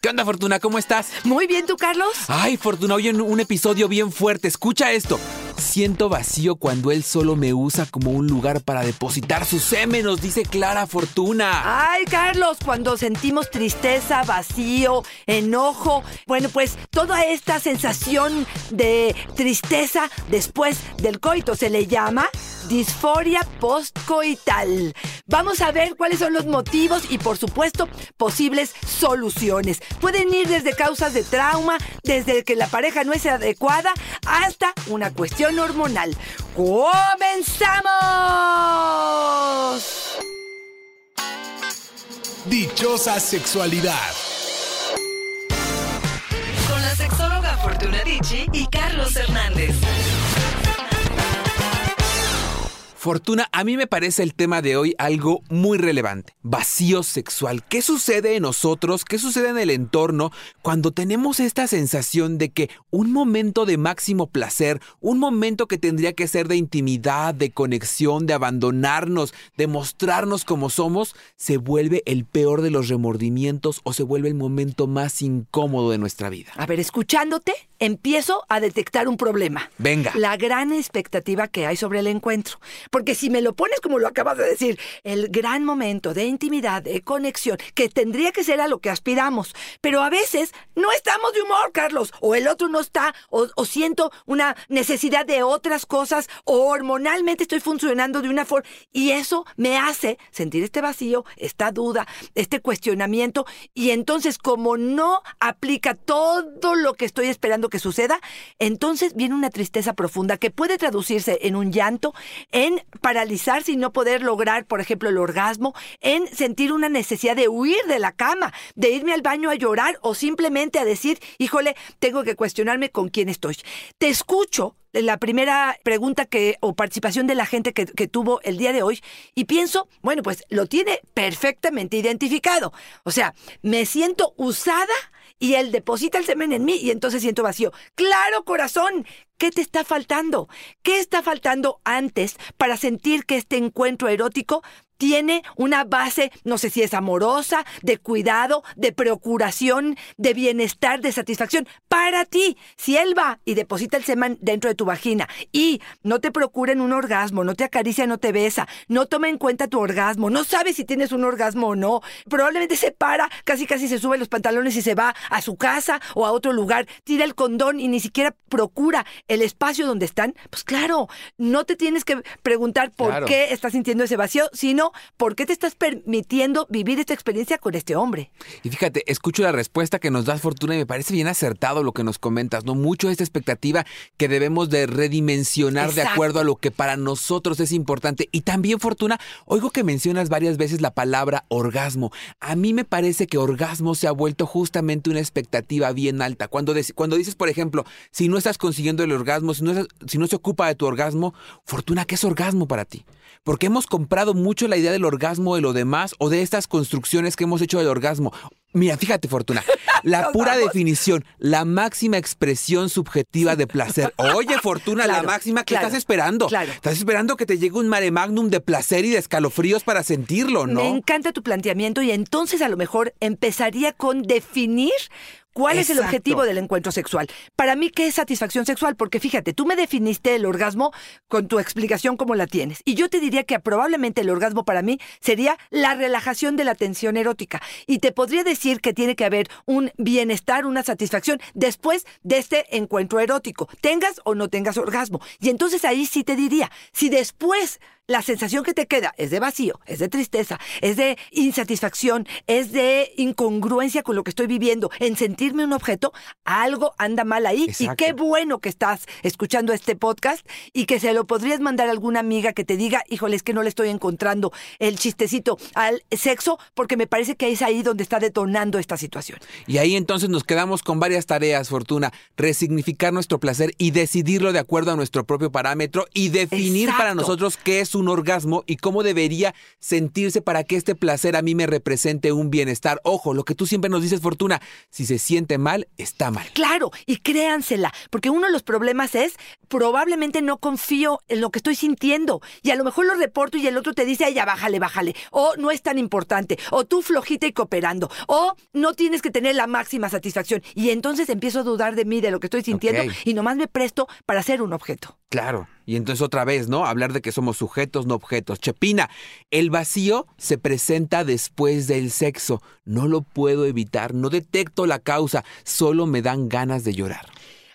¿Qué onda, Fortuna? ¿Cómo estás? Muy bien, ¿tú, Carlos? Ay, Fortuna, hoy en un episodio bien fuerte. Escucha esto. Siento vacío cuando él solo me usa como un lugar para depositar su semen, nos dice Clara Fortuna. Ay, Carlos, cuando sentimos tristeza, vacío, enojo, bueno, pues toda esta sensación de tristeza después del coito se le llama disforia postcoital. Vamos a ver cuáles son los motivos y por supuesto posibles soluciones. Pueden ir desde causas de trauma, desde que la pareja no es adecuada, hasta una cuestión hormonal. ¡Comenzamos! Dichosa sexualidad. Con la sexóloga Fortuna Dicci y Carlos Hernández. Fortuna, a mí me parece el tema de hoy algo muy relevante. Vacío sexual. ¿Qué sucede en nosotros? ¿Qué sucede en el entorno cuando tenemos esta sensación de que un momento de máximo placer, un momento que tendría que ser de intimidad, de conexión, de abandonarnos, de mostrarnos como somos, se vuelve el peor de los remordimientos o se vuelve el momento más incómodo de nuestra vida? A ver, escuchándote, empiezo a detectar un problema. Venga. La gran expectativa que hay sobre el encuentro. Porque si me lo pones como lo acabas de decir, el gran momento de intimidad, de conexión, que tendría que ser a lo que aspiramos, pero a veces no estamos de humor, Carlos, o el otro no está, o, siento una necesidad de otras cosas, o hormonalmente estoy funcionando de una forma, y eso me hace sentir este vacío, esta duda, este cuestionamiento, y entonces como no aplica todo lo que estoy esperando que suceda, entonces viene una tristeza profunda que puede traducirse en un llanto, en paralizarse y no poder lograr, por ejemplo, el orgasmo, en sentir una necesidad de huir de la cama, de irme al baño a llorar o simplemente a decir, híjole, tengo que cuestionarme con quién estoy. Te escucho la primera pregunta que o participación de la gente que, que, tuvo el día de hoy y pienso, bueno, pues lo tiene perfectamente identificado. O sea, me siento usada y él deposita el semen en mí y entonces siento vacío. Claro, corazón, ¿qué te está faltando? ¿Qué está faltando antes para sentir que este encuentro erótico tiene una base, no sé si es amorosa, de cuidado, de procuración, de bienestar, de satisfacción para ti. Si él va y deposita el semen dentro de tu vagina y no te procura en un orgasmo, no te acaricia, no te besa, no toma en cuenta tu orgasmo, no sabe si tienes un orgasmo o no, probablemente se para, casi casi se sube los pantalones y se va a su casa o a otro lugar, tira el condón y ni siquiera procura el espacio donde están, pues claro, no te tienes que preguntar por Claro. qué estás sintiendo ese vacío, sino por qué te estás permitiendo vivir esta experiencia con este hombre. Y fíjate, escucho la respuesta que nos das Fortuna y me parece bien acertado lo que nos comentas, ¿no? Mucho esta expectativa que debemos de redimensionar de acuerdo a lo que para nosotros es importante. Y también, Fortuna, oigo que mencionas varias veces la palabra orgasmo. A mí me parece que orgasmo se ha vuelto justamente una expectativa bien alta. Cuando, cuando dices, por ejemplo, si no estás consiguiendo el orgasmo, si no, si no se ocupa de tu orgasmo, Fortuna, ¿qué es orgasmo para ti? Porque hemos comprado mucho la idea del orgasmo de lo demás o de estas construcciones que hemos hecho del orgasmo. Mira, fíjate, Fortuna, la pura vamos. definición, la máxima expresión subjetiva de placer. Oye, Fortuna, la máxima claro, estás esperando. claro. Estás esperando que te llegue un mare magnum de placer y de escalofríos para sentirlo, ¿no? Me encanta tu planteamiento y entonces a lo mejor empezaría con definir cuál es el objetivo del encuentro sexual. Para mí, ¿qué es satisfacción sexual? Porque fíjate, tú me definiste el orgasmo con tu explicación como la tienes. Y yo te diría que probablemente el orgasmo para mí sería la relajación de la tensión erótica. Y te podría decir que tiene que haber un bienestar, una satisfacción después de este encuentro erótico, tengas o no tengas orgasmo. Y entonces ahí sí te diría, si después la sensación que te queda es de vacío, es de tristeza, es de insatisfacción, es de incongruencia con lo que estoy viviendo, en sentirme un objeto, algo anda mal ahí. Y qué bueno que estás escuchando este podcast y que se lo podrías mandar a alguna amiga que te diga, híjole, es que no le estoy encontrando el chistecito al sexo, porque me parece que es ahí donde está detonando esta situación. Y ahí entonces nos quedamos con varias tareas, Fortuna, resignificar nuestro placer y decidirlo de acuerdo a nuestro propio parámetro y definir para nosotros qué es un orgasmo y cómo debería sentirse para que este placer a mí me represente un bienestar. Ojo, lo que tú siempre nos dices, Fortuna, si se siente mal, está mal. Claro, y créansela, porque uno de los problemas es probablemente no confío en lo que estoy sintiendo y a lo mejor lo reporto y el otro te dice, ay, ya bájale, bájale, o no es tan importante, o tú flojita y cooperando, o no tienes que tener la máxima satisfacción y entonces empiezo a dudar de mí, de lo que estoy sintiendo y nomás me presto para ser un objeto. Claro. Y entonces otra vez, ¿no? Hablar de que somos sujetos, no objetos. Chepina, el vacío se presenta después del sexo. No lo puedo evitar, no detecto la causa, solo me dan ganas de llorar.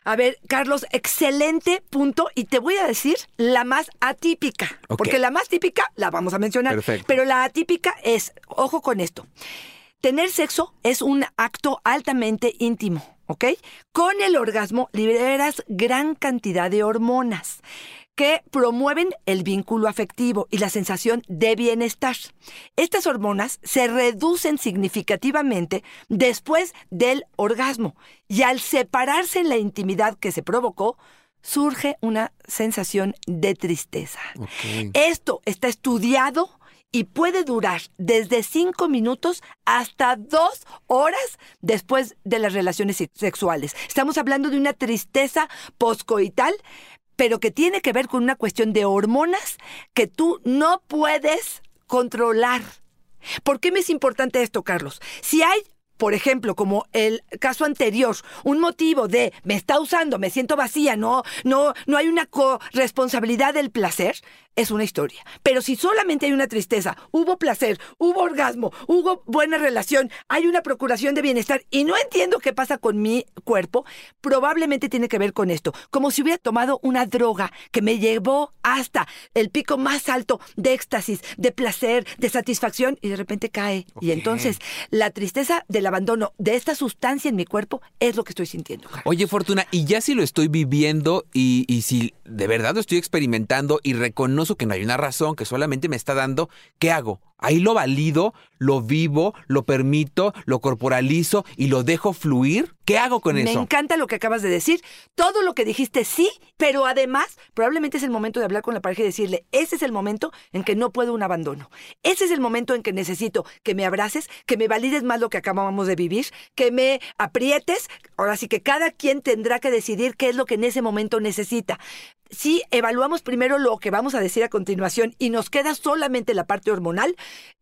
A ver, Carlos, excelente punto. Y te voy a decir la más atípica. Porque la más típica la vamos a mencionar. Perfecto. Pero la atípica es, ojo con esto. Tener sexo es un acto altamente íntimo. ¿ok? Con el orgasmo liberas gran cantidad de hormonas que promueven el vínculo afectivo y la sensación de bienestar. Estas hormonas se reducen significativamente después del orgasmo y al separarse en la intimidad que se provocó, surge una sensación de tristeza. Esto está estudiado y puede durar desde cinco minutos hasta dos horas después de las relaciones sexuales. Estamos hablando de una tristeza poscoital, pero que tiene que ver con una cuestión de hormonas que tú no puedes controlar. ¿Por qué me es importante esto, Carlos? Si hay por ejemplo, como el caso anterior, un motivo de me está usando, me siento vacía, no, no, no hay una corresponsabilidad del placer, es una historia. Pero si solamente hay una tristeza, hubo placer, hubo orgasmo, hubo buena relación, hay una procuración de bienestar y no entiendo qué pasa con mi cuerpo, probablemente tiene que ver con esto. Como si hubiera tomado una droga que me llevó hasta el pico más alto de éxtasis, de placer, de satisfacción y de repente cae. Y entonces la tristeza del abandono de esta sustancia en mi cuerpo es lo que estoy sintiendo. Oye, Fortuna, y ya si lo estoy viviendo y, y si de verdad lo estoy experimentando y reconozco que no hay una razón, que solamente me está dando, ¿qué hago? Ahí lo valido, lo vivo, lo permito, lo corporalizo y lo dejo fluir. ¿Qué hago con eso? Me encanta lo que acabas de decir. Todo lo que dijiste sí, pero además probablemente es el momento de hablar con la pareja y decirle, ese es el momento en que no puedo un abandono. Ese es el momento en que necesito que me abraces, que me valides más lo que acabamos de vivir, que me aprietes. Ahora sí que cada quien tendrá que decidir qué es lo que en ese momento necesita. Si evaluamos primero lo que vamos a decir a continuación y nos queda solamente la parte hormonal,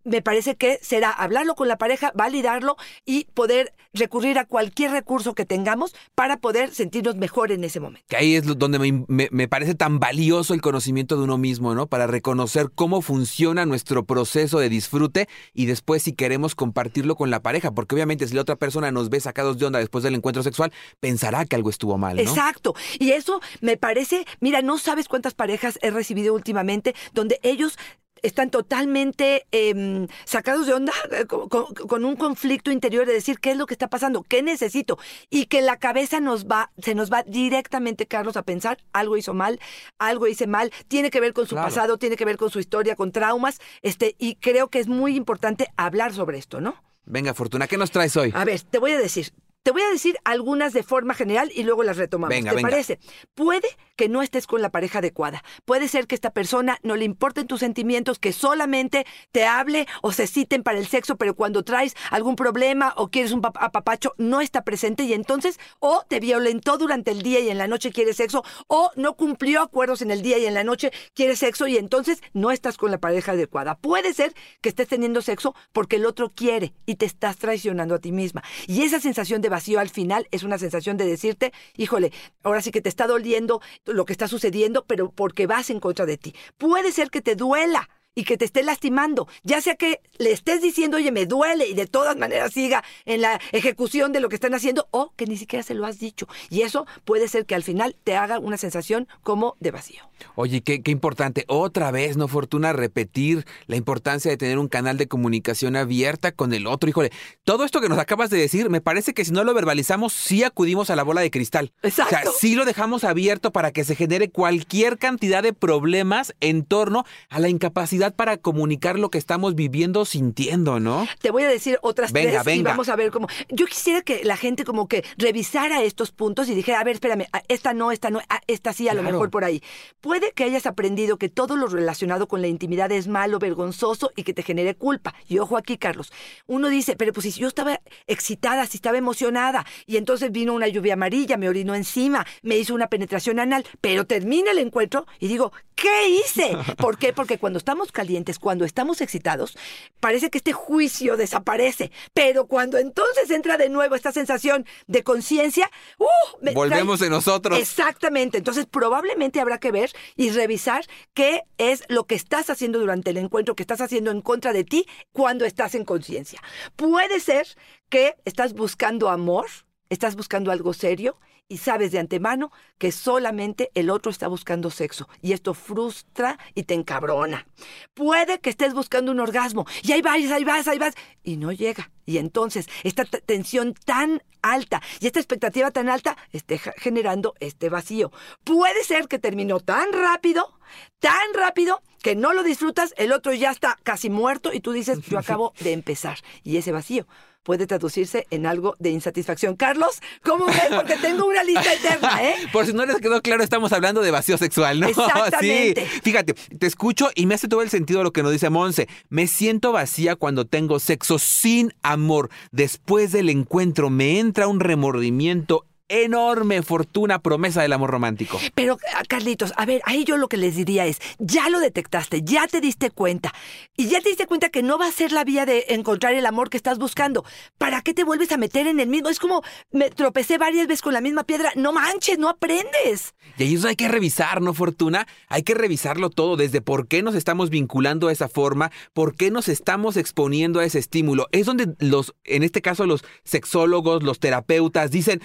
me parece que será hablarlo con la pareja, validarlo y poder recurrir a cualquier recurso que tengamos para poder sentirnos mejor en ese momento. Que ahí es donde me, parece tan valioso el conocimiento de uno mismo, ¿no? Para reconocer cómo funciona nuestro proceso de disfrute y después si queremos compartirlo con la pareja, porque obviamente si la otra persona nos ve sacados de onda después del encuentro sexual, pensará que algo estuvo mal, ¿no? Exacto. Y eso me parece, mira, no sabes cuántas parejas he recibido últimamente donde ellos están totalmente em, sacados de onda eh, con, un conflicto interior de decir qué es lo que está pasando, qué necesito y que la cabeza nos va, se nos va directamente, Carlos, a pensar algo hizo mal, algo hice mal, tiene que ver con su pasado, tiene que ver con su historia, con traumas, este y creo que es muy importante hablar sobre esto, ¿no? Venga, Fortuna, ¿qué nos traes hoy? A ver, te voy a decir, te voy a decir algunas de forma general y luego las retomamos. Venga, ¿Te parece? Puede que no estés con la pareja adecuada. Puede ser que esta persona no le importen tus sentimientos, que solamente te hable o se citen para el sexo, pero cuando traes algún problema o quieres un apapacho, no está presente y entonces o te violentó durante el día y en la noche quiere sexo o no cumplió acuerdos en el día y en la noche quiere sexo y entonces no estás con la pareja adecuada. Puede ser que estés teniendo sexo porque el otro quiere y te estás traicionando a ti misma. Y esa sensación de vacío al final es una sensación de decirte, híjole, ahora sí que te está doliendo lo que está sucediendo, pero porque vas en contra de ti. Puede ser que te duela y que te esté lastimando. Ya sea que le estés diciendo, oye, me duele y de todas maneras siga en la ejecución de lo que están haciendo o que ni siquiera se lo has dicho. Y eso puede ser que al final te haga una sensación como de vacío. Oye, qué, qué importante. Otra vez, ¿no, Fortuna? Repetir la importancia de tener un canal de comunicación abierta con el otro. Híjole, todo esto que nos acabas de decir, me parece que si no lo verbalizamos, sí acudimos a la bola de cristal. Exacto. O sea, sí lo dejamos abierto para que se genere cualquier cantidad de problemas en torno a la incapacidad para comunicar lo que estamos viviendo, sintiendo, ¿no? Te voy a decir otras Venga, tres y venga. vamos a ver cómo. Yo quisiera que la gente como que revisara estos puntos y dijera, a ver, espérame, esta no, esta no, esta sí, a lo mejor por ahí. Puede que hayas aprendido que todo lo relacionado con la intimidad es malo, vergonzoso y que te genere culpa. Y ojo aquí, Carlos. Uno dice, pero pues si yo estaba excitada, si estaba emocionada, y entonces vino una lluvia amarilla, me orinó encima, me hizo una penetración anal, pero termina el encuentro y digo, ¿qué hice? ¿Por qué? Porque cuando estamos calientes, cuando estamos excitados, parece que este juicio desaparece, pero cuando entonces entra de nuevo esta sensación de conciencia, ¡uh! me Volvemos trae- en nosotros. Exactamente. Entonces, probablemente habrá que ver y revisar qué es lo que estás haciendo durante el encuentro, que estás haciendo en contra de ti cuando estás en conciencia. Puede ser que estás buscando amor, estás buscando algo serio y sabes de antemano que solamente el otro está buscando sexo y esto frustra y te encabrona. Puede que estés buscando un orgasmo y ahí vas, ahí vas, ahí vas y no llega. Y entonces esta tensión tan alta y esta expectativa tan alta esté generando este vacío. Puede ser que terminó tan rápido, tan rápido, que no lo disfrutas, el otro ya está casi muerto y tú dices, yo acabo de empezar. Y ese vacío puede traducirse en algo de insatisfacción. Carlos, ¿cómo ves? Porque tengo una lista eterna, ¿eh? Por si no les quedó claro, estamos hablando de vacío sexual, ¿no? Exactamente. Sí. Fíjate, te escucho y me hace todo el sentido lo que nos dice Monse. Me siento vacía cuando tengo sexo sin amor. Después del encuentro me entra un remordimiento enorme, fortuna, promesa del amor romántico. Pero, ah, Carlitos, a ver, ahí yo lo que les diría es, ya lo detectaste, ya te diste cuenta, y ya te diste cuenta que no va a ser la vía de encontrar el amor que estás buscando. ¿Para qué te vuelves a meter en el mismo? Es como, me tropecé varias veces con la misma piedra, no manches, no aprendes. Y ahí eso hay que revisar, ¿no, Fortuna? Hay que revisarlo todo, desde por qué nos estamos vinculando de esa forma, por qué nos estamos exponiendo a ese estímulo. Es donde los, en este caso, los sexólogos, los terapeutas dicen,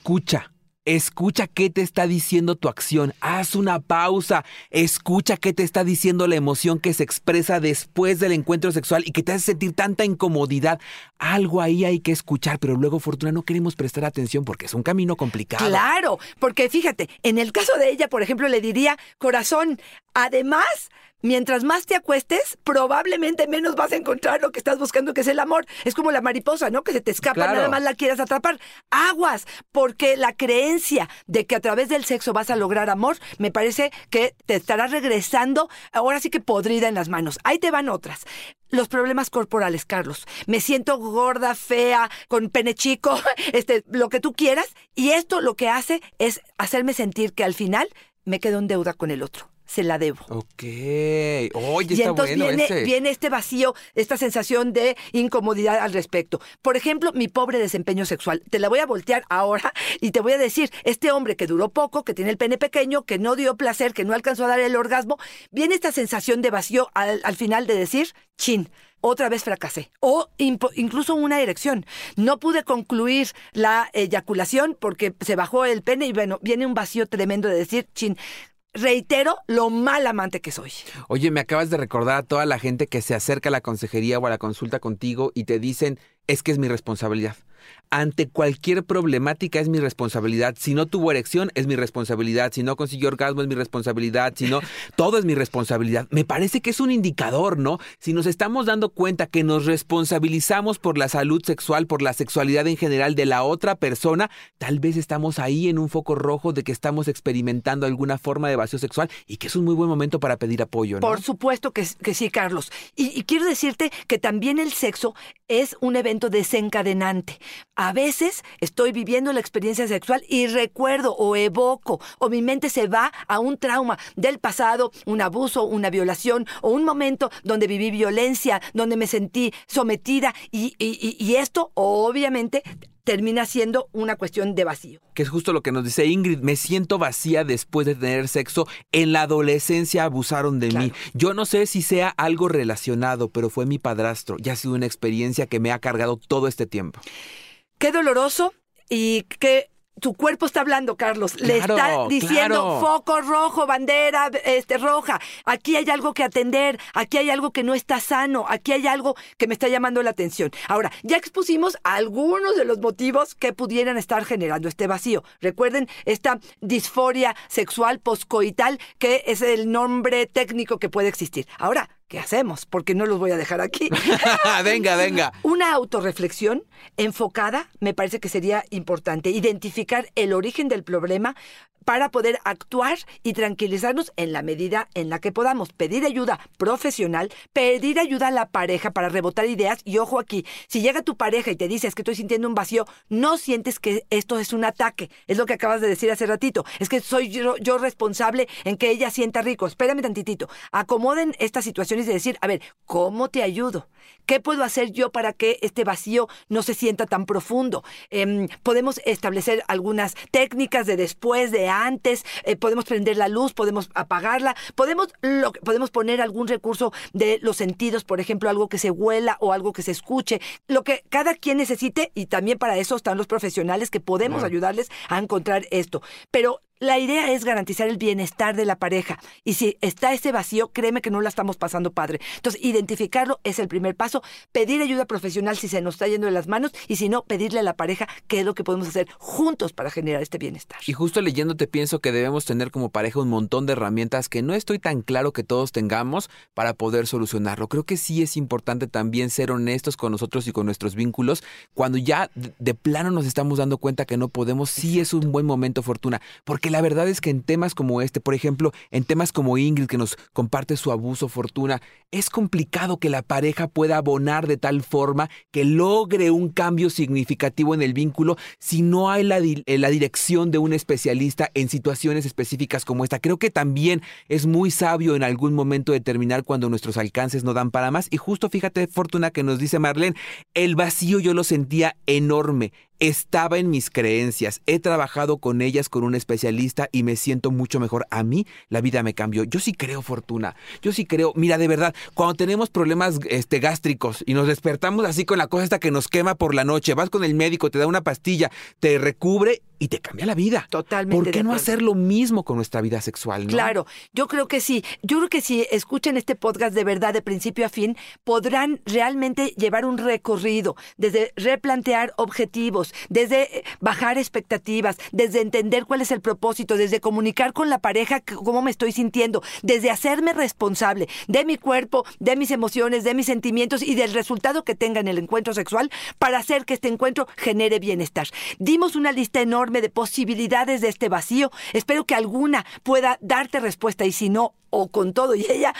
escucha. Escucha qué te está diciendo tu acción. Haz una pausa. Escucha qué te está diciendo la emoción que se expresa después del encuentro sexual y que te hace sentir tanta incomodidad. Algo ahí hay que escuchar, pero luego, Fortuna, no queremos prestar atención porque es un camino complicado. Claro, porque fíjate, en el caso de ella, por ejemplo, le diría, corazón, además, mientras más te acuestes, probablemente menos vas a encontrar lo que estás buscando, que es el amor. Es como la mariposa, ¿no? Que se te escapa, Claro. nada más la quieras atrapar. Aguas, porque la creencia de que a través del sexo vas a lograr amor, me parece que te estará regresando, ahora sí que podrida en las manos. Ahí te van otras. Los problemas corporales, Carlos. Me siento gorda, fea, con pene chico, este, lo que tú quieras. Y esto lo que hace es hacerme sentir que al final me quedo en deuda con el otro. Se la debo. Ok. Oye, Y está entonces bueno viene, ese. viene este vacío, esta sensación de incomodidad al respecto. Por ejemplo, mi pobre desempeño sexual. Te la voy a voltear ahora y te voy a decir, este hombre que duró poco, que tiene el pene pequeño, que no dio placer, que no alcanzó a dar el orgasmo, viene esta sensación de vacío al, al final de decir, chin. Otra vez fracasé. O incluso una erección. No pude concluir la eyaculación porque se bajó el pene y bueno, viene un vacío tremendo de decir, chin, reitero lo mal amante que soy. Oye, me acabas de recordar a toda la gente que se acerca a la consejería o a la consulta contigo y te dicen, es que es mi responsabilidad. Ante cualquier problemática es mi responsabilidad. Si no tuvo erección, es mi responsabilidad. Si no consiguió orgasmo, es mi responsabilidad. Si no, todo es mi responsabilidad. Me parece que es un indicador, ¿no? Si nos estamos dando cuenta que nos responsabilizamos por la salud sexual, por la sexualidad en general de la otra persona, tal vez estamos ahí en un foco rojo de que estamos experimentando alguna forma de vacío sexual y que es un muy buen momento para pedir apoyo, ¿no? Por supuesto que, que sí, Carlos. Y, y quiero decirte que también el sexo es un evento desencadenante. A veces estoy viviendo la experiencia sexual y recuerdo o evoco o mi mente se va a un trauma del pasado, un abuso, una violación o un momento donde viví violencia, donde me sentí sometida y, esto obviamente te termina siendo una cuestión de vacío. Que es justo lo que nos dice Ingrid, me siento vacía después de tener sexo. En la adolescencia abusaron de mí. Yo no sé si sea algo relacionado, pero fue mi padrastro y ha sido una experiencia que me ha cargado todo este tiempo. Qué doloroso y qué tu cuerpo está hablando, Carlos. Le está diciendo foco rojo, bandera este, roja. Aquí hay algo que atender, aquí hay algo que no está sano, aquí hay algo que me está llamando la atención. Ahora, ya expusimos algunos de los motivos que pudieran estar generando este vacío. Recuerden esta disforia sexual poscoital, que es el nombre técnico que puede existir. Ahora, ¿qué hacemos? Porque no los voy a dejar aquí. venga, venga. Una autorreflexión enfocada me parece que sería importante. Identificar el origen del problema, para poder actuar y tranquilizarnos en la medida en la que podamos. Pedir ayuda profesional, pedir ayuda a la pareja para rebotar ideas y ojo aquí, si llega tu pareja y te dice es que estoy sintiendo un vacío, no sientes que esto es un ataque, es lo que acabas de decir hace ratito, es que soy yo, yo responsable en que ella sienta rico. Espérame tantitito, acomoden estas situaciones de decir, a ver, ¿cómo te ayudo? ¿Qué puedo hacer yo para que este vacío no se sienta tan profundo? Em, podemos establecer algunas técnicas de después, de antes, eh, podemos prender la luz, podemos apagarla, podemos, lo, podemos poner algún recurso de los sentidos, por ejemplo, algo que se huela o algo que se escuche, lo que cada quien necesite y también para eso están los profesionales que podemos ayudarles a encontrar esto. Pero la idea es garantizar el bienestar de la pareja. Y si está ese vacío, créeme que no la estamos pasando padre. Entonces, identificarlo es el primer paso. Pedir ayuda profesional si se nos está yendo de las manos. Y si no, pedirle a la pareja qué es lo que podemos hacer juntos para generar este bienestar. Y justo leyéndote pienso que debemos tener como pareja un montón de herramientas que no estoy tan claro que todos tengamos para poder solucionarlo. Creo que sí es importante también ser honestos con nosotros y con nuestros vínculos. Cuando ya de plano nos estamos dando cuenta que no podemos, sí es un buen momento, Fortuna. Porque la verdad es que en temas como este, por ejemplo, en temas como Ingrid que nos comparte su abuso fortuna, es complicado que la pareja pueda abonar de tal forma que logre un cambio significativo en el vínculo si no hay la, eh, la dirección de un especialista en situaciones específicas como esta. Creo que también es muy sabio en algún momento determinar cuando nuestros alcances no dan para más. Y justo fíjate, Fortuna, que nos dice Marlene, el vacío yo lo sentía enorme, estaba en mis creencias, he trabajado con ellas con un especialista y me siento mucho mejor. A mí la vida me cambió. Yo sí creo fortuna. Yo sí creo, mira, de verdad, cuando tenemos problemas este, gástricos y nos despertamos así con la cosa esta que nos quema por la noche, vas con el médico, te da una pastilla, te recubre y te cambia la vida. Totalmente. ¿Por qué no hacer lo mismo con nuestra vida sexual? Claro, yo creo que sí. Yo creo que si escuchan este podcast de verdad, de principio a fin, podrán realmente llevar un recorrido desde replantear objetivos, desde eh, bajar expectativas, desde entender cuál es el propósito, desde comunicar con la pareja cómo me estoy sintiendo, desde hacerme responsable de mi cuerpo, de mis emociones, de mis sentimientos y del resultado que tenga en el encuentro sexual para hacer que este encuentro genere bienestar. Dimos una lista enorme de posibilidades de este vacío. Espero que alguna pueda darte respuesta y si no, o con todo y ella,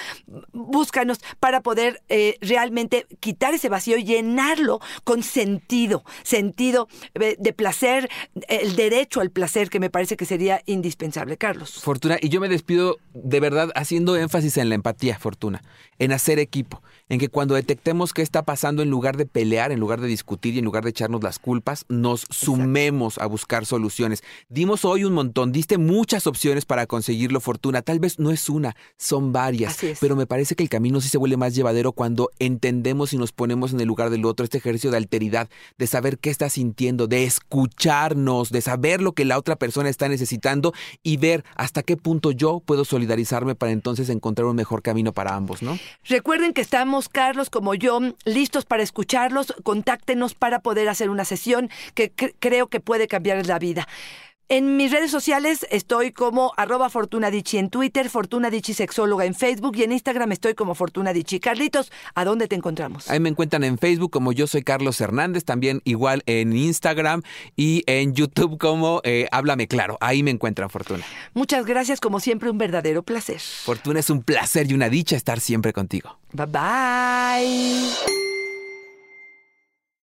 búscanos para poder eh, realmente quitar ese vacío y llenarlo con sentido, sentido eh, de placer, el derecho al placer que me parece que sería indispensable, Carlos. Fortuna, y yo me despido de verdad haciendo énfasis en la empatía, Fortuna, en hacer equipo en que cuando detectemos qué está pasando, en lugar de pelear, en lugar de discutir y en lugar de echarnos las culpas, nos sumemos a buscar soluciones. Dimos hoy un montón, diste muchas opciones para conseguirlo, Fortuna. Tal vez no es una, son varias, pero me parece que el camino sí se vuelve más llevadero cuando entendemos y nos ponemos en el lugar del otro, este ejercicio de alteridad, de saber qué está sintiendo, de escucharnos, de saber lo que la otra persona está necesitando y ver hasta qué punto yo puedo solidarizarme para entonces encontrar un mejor camino para ambos, ¿no? Recuerden que estamos Carlos, como yo, listos para escucharlos. Contáctenos para poder hacer una sesión que creo que puede cambiar la vida. En mis redes sociales estoy como arroba Fortunadichi en Twitter, Fortunadichi Sexóloga en Facebook y en Instagram estoy como Fortunadichi. Carlitos, ¿a dónde te encontramos? Ahí me encuentran en Facebook como yo soy Carlos Hernández, también igual en Instagram y en YouTube como eh, Háblame Claro. Ahí me encuentran, Fortuna. Muchas gracias, como siempre, un verdadero placer. Fortuna es un placer y una dicha estar siempre contigo. Bye bye.